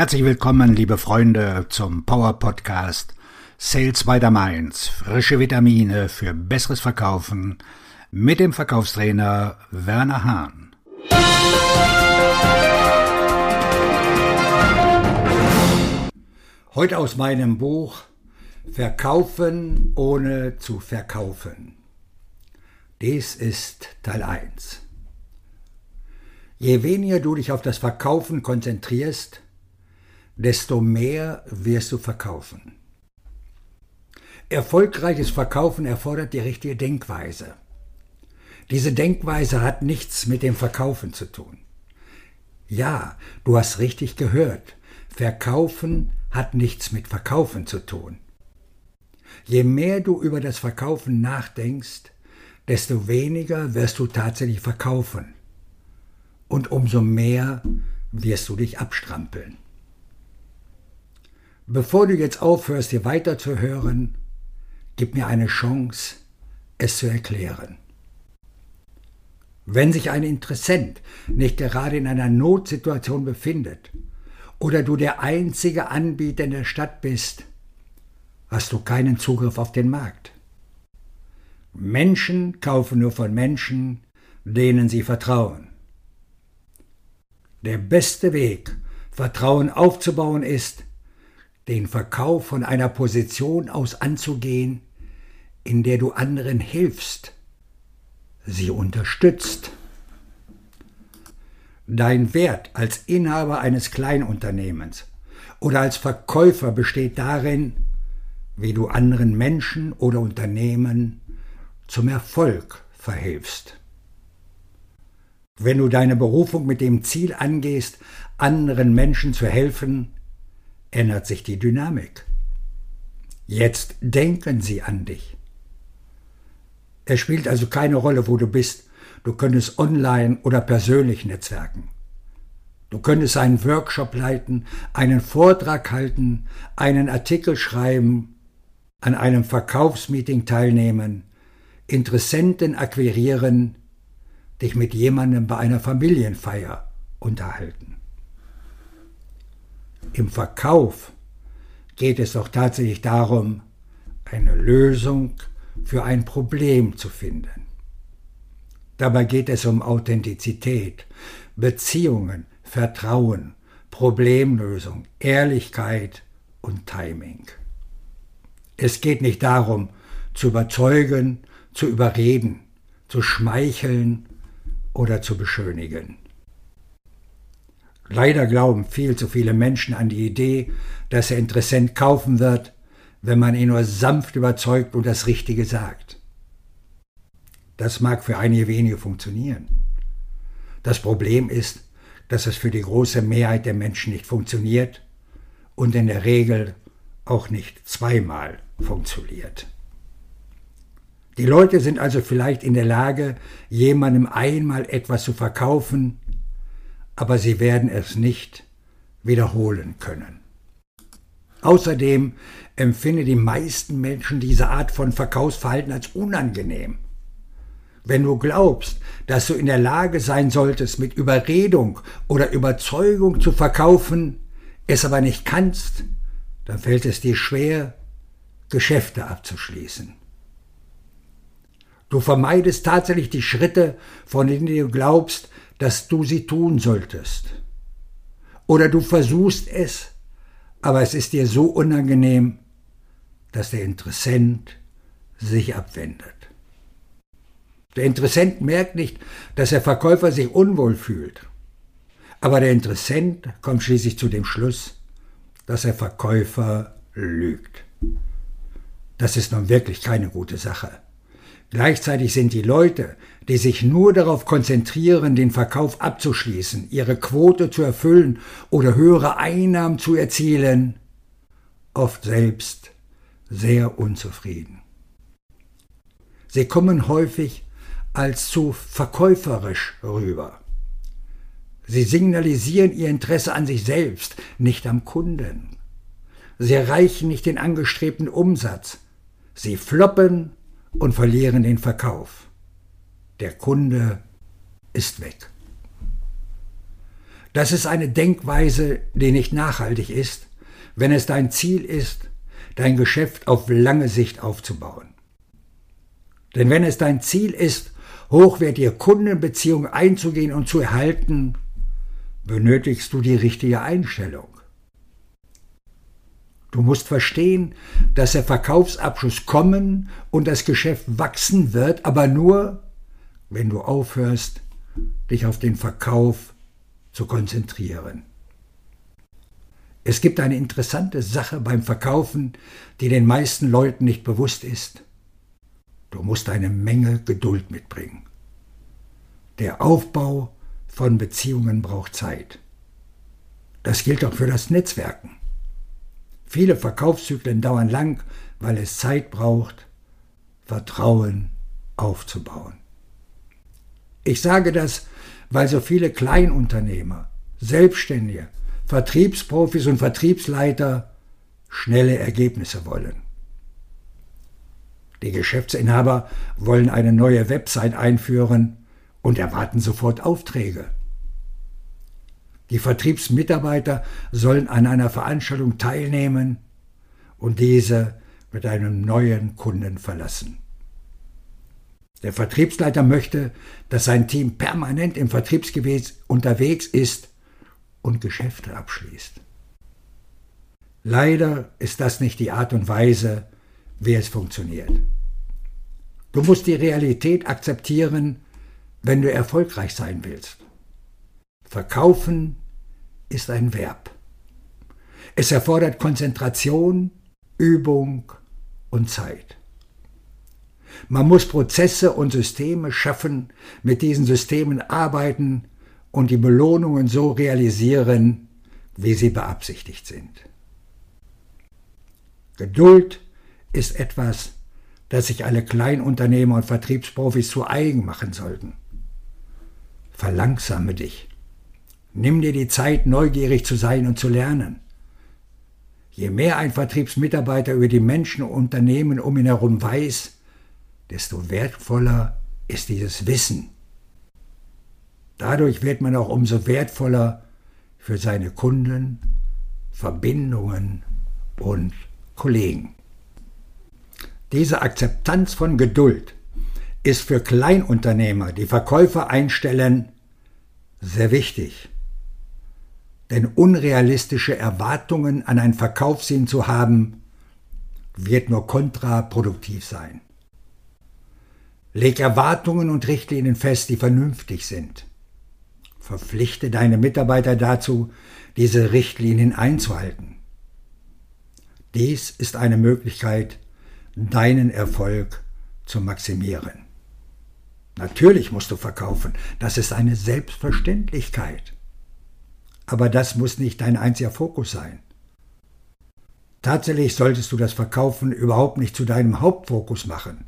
Herzlich willkommen, liebe Freunde, zum Power Podcast Sales by the Mainz. Frische Vitamine für besseres Verkaufen mit dem Verkaufstrainer Werner Hahn. Heute aus meinem Buch Verkaufen ohne zu verkaufen. Dies ist Teil 1. Je weniger du dich auf das Verkaufen konzentrierst, desto mehr wirst du verkaufen. Erfolgreiches Verkaufen erfordert die richtige Denkweise. Diese Denkweise hat nichts mit dem Verkaufen zu tun. Ja, du hast richtig gehört. Verkaufen hat nichts mit Verkaufen zu tun. Je mehr du über das Verkaufen nachdenkst, desto weniger wirst du tatsächlich verkaufen. Und umso mehr wirst du dich abstrampeln. Bevor du jetzt aufhörst, hier weiterzuhören, gib mir eine Chance, es zu erklären. Wenn sich ein Interessent nicht gerade in einer Notsituation befindet oder du der einzige Anbieter in der Stadt bist, hast du keinen Zugriff auf den Markt. Menschen kaufen nur von Menschen, denen sie vertrauen. Der beste Weg, Vertrauen aufzubauen, ist, den Verkauf von einer Position aus anzugehen, in der du anderen hilfst, sie unterstützt. Dein Wert als Inhaber eines Kleinunternehmens oder als Verkäufer besteht darin, wie du anderen Menschen oder Unternehmen zum Erfolg verhilfst. Wenn du deine Berufung mit dem Ziel angehst, anderen Menschen zu helfen, ändert sich die Dynamik. Jetzt denken sie an dich. Es spielt also keine Rolle, wo du bist. Du könntest online oder persönlich netzwerken. Du könntest einen Workshop leiten, einen Vortrag halten, einen Artikel schreiben, an einem Verkaufsmeeting teilnehmen, Interessenten akquirieren, dich mit jemandem bei einer Familienfeier unterhalten. Im Verkauf geht es doch tatsächlich darum, eine Lösung für ein Problem zu finden. Dabei geht es um Authentizität, Beziehungen, Vertrauen, Problemlösung, Ehrlichkeit und Timing. Es geht nicht darum, zu überzeugen, zu überreden, zu schmeicheln oder zu beschönigen. Leider glauben viel zu viele Menschen an die Idee, dass der Interessent kaufen wird, wenn man ihn nur sanft überzeugt und das Richtige sagt. Das mag für einige wenige funktionieren. Das Problem ist, dass es für die große Mehrheit der Menschen nicht funktioniert und in der Regel auch nicht zweimal funktioniert. Die Leute sind also vielleicht in der Lage, jemandem einmal etwas zu verkaufen, aber sie werden es nicht wiederholen können. Außerdem empfinden die meisten Menschen diese Art von Verkaufsverhalten als unangenehm. Wenn du glaubst, dass du in der Lage sein solltest, mit Überredung oder Überzeugung zu verkaufen, es aber nicht kannst, dann fällt es dir schwer, Geschäfte abzuschließen. Du vermeidest tatsächlich die Schritte, von denen du glaubst, dass du sie tun solltest. Oder du versuchst es, aber es ist dir so unangenehm, dass der Interessent sich abwendet. Der Interessent merkt nicht, dass der Verkäufer sich unwohl fühlt. Aber der Interessent kommt schließlich zu dem Schluss, dass der Verkäufer lügt. Das ist nun wirklich keine gute Sache. Gleichzeitig sind die Leute, die sich nur darauf konzentrieren, den Verkauf abzuschließen, ihre Quote zu erfüllen oder höhere Einnahmen zu erzielen, oft selbst sehr unzufrieden. Sie kommen häufig als zu verkäuferisch rüber. Sie signalisieren ihr Interesse an sich selbst, nicht am Kunden. Sie erreichen nicht den angestrebten Umsatz. Sie floppen und verlieren den Verkauf. Der Kunde ist weg. Das ist eine Denkweise, die nicht nachhaltig ist, wenn es dein Ziel ist, dein Geschäft auf lange Sicht aufzubauen. Denn wenn es dein Ziel ist, hochwertige Kundenbeziehungen einzugehen und zu erhalten, benötigst du die richtige Einstellung. Du musst verstehen, dass der Verkaufsabschluss kommen und das Geschäft wachsen wird, aber nur, wenn du aufhörst, dich auf den Verkauf zu konzentrieren. Es gibt eine interessante Sache beim Verkaufen, die den meisten Leuten nicht bewusst ist. Du musst eine Menge Geduld mitbringen. Der Aufbau von Beziehungen braucht Zeit. Das gilt auch für das Netzwerken. Viele Verkaufszyklen dauern lang, weil es Zeit braucht, Vertrauen aufzubauen. Ich sage das, weil so viele Kleinunternehmer, Selbstständige, Vertriebsprofis und Vertriebsleiter schnelle Ergebnisse wollen. Die Geschäftsinhaber wollen eine neue Website einführen und erwarten sofort Aufträge. Die Vertriebsmitarbeiter sollen an einer Veranstaltung teilnehmen und diese mit einem neuen Kunden verlassen. Der Vertriebsleiter möchte, dass sein Team permanent im Vertriebsgebiet unterwegs ist und Geschäfte abschließt. Leider ist das nicht die Art und Weise, wie es funktioniert. Du musst die Realität akzeptieren, wenn du erfolgreich sein willst. Verkaufen ist ein Verb. Es erfordert Konzentration, Übung und Zeit. Man muss Prozesse und Systeme schaffen, mit diesen Systemen arbeiten und die Belohnungen so realisieren, wie sie beabsichtigt sind. Geduld ist etwas, das sich alle Kleinunternehmer und Vertriebsprofis zu eigen machen sollten. Verlangsame dich. Nimm dir die Zeit, neugierig zu sein und zu lernen. Je mehr ein Vertriebsmitarbeiter über die Menschen und Unternehmen um ihn herum weiß, desto wertvoller ist dieses Wissen. Dadurch wird man auch umso wertvoller für seine Kunden, Verbindungen und Kollegen. Diese Akzeptanz von Geduld ist für Kleinunternehmer, die Verkäufer einstellen, sehr wichtig. Denn unrealistische Erwartungen an ein Verkaufssinn zu haben, wird nur kontraproduktiv sein. Leg Erwartungen und Richtlinien fest, die vernünftig sind. Verpflichte deine Mitarbeiter dazu, diese Richtlinien einzuhalten. Dies ist eine Möglichkeit, deinen Erfolg zu maximieren. Natürlich musst du verkaufen, das ist eine Selbstverständlichkeit. Aber das muss nicht dein einziger Fokus sein. Tatsächlich solltest du das Verkaufen überhaupt nicht zu deinem Hauptfokus machen.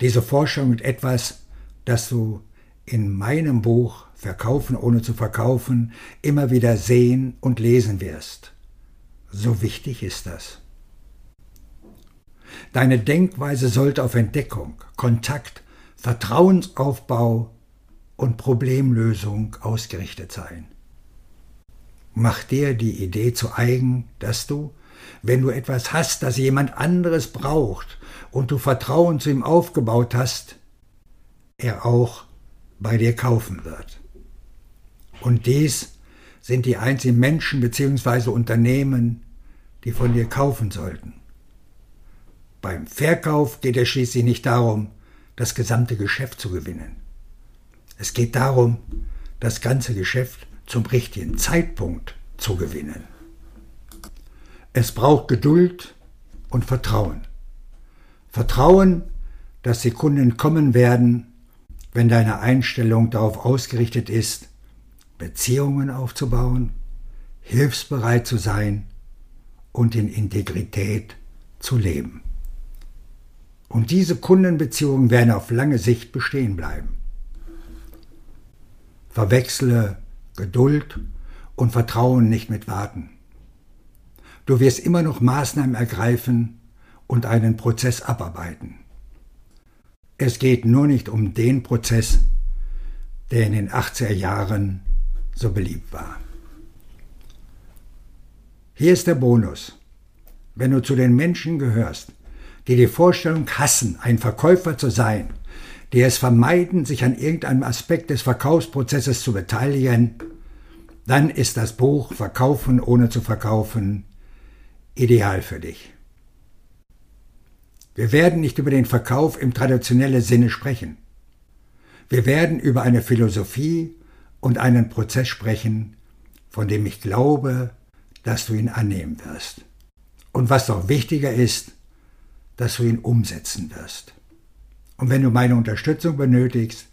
Diese Forschung mit etwas, das du in meinem Buch Verkaufen ohne zu verkaufen immer wieder sehen und lesen wirst. So wichtig ist das. Deine Denkweise sollte auf Entdeckung, Kontakt, Vertrauensaufbau und Problemlösung ausgerichtet sein. Mach dir die Idee zu eigen, dass du, wenn du etwas hast, das jemand anderes braucht und du Vertrauen zu ihm aufgebaut hast, er auch bei dir kaufen wird. Und dies sind die einzigen Menschen bzw. Unternehmen, die von dir kaufen sollten. Beim Verkauf geht es schließlich nicht darum, das gesamte Geschäft zu gewinnen. Es geht darum, das ganze Geschäft zum richtigen Zeitpunkt zu gewinnen. Es braucht Geduld und Vertrauen. Vertrauen, dass die Kunden kommen werden, wenn deine Einstellung darauf ausgerichtet ist, Beziehungen aufzubauen, hilfsbereit zu sein und in Integrität zu leben. Und diese Kundenbeziehungen werden auf lange Sicht bestehen bleiben. Verwechsle Geduld und Vertrauen nicht mit Warten. Du wirst immer noch Maßnahmen ergreifen, und einen Prozess abarbeiten. Es geht nur nicht um den Prozess, der in den 80er Jahren so beliebt war. Hier ist der Bonus. Wenn du zu den Menschen gehörst, die die Vorstellung hassen, ein Verkäufer zu sein, die es vermeiden, sich an irgendeinem Aspekt des Verkaufsprozesses zu beteiligen, dann ist das Buch Verkaufen ohne zu verkaufen ideal für dich. Wir werden nicht über den Verkauf im traditionellen Sinne sprechen. Wir werden über eine Philosophie und einen Prozess sprechen, von dem ich glaube, dass du ihn annehmen wirst. Und was noch wichtiger ist, dass du ihn umsetzen wirst. Und wenn du meine Unterstützung benötigst,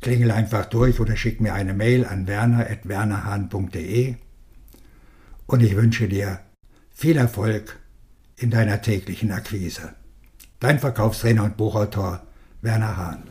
klingel einfach durch oder schick mir eine Mail an werner.wernerhahn.de und ich wünsche dir viel Erfolg in deiner täglichen Akquise. Dein Verkaufstrainer und Buchautor Werner Hahn.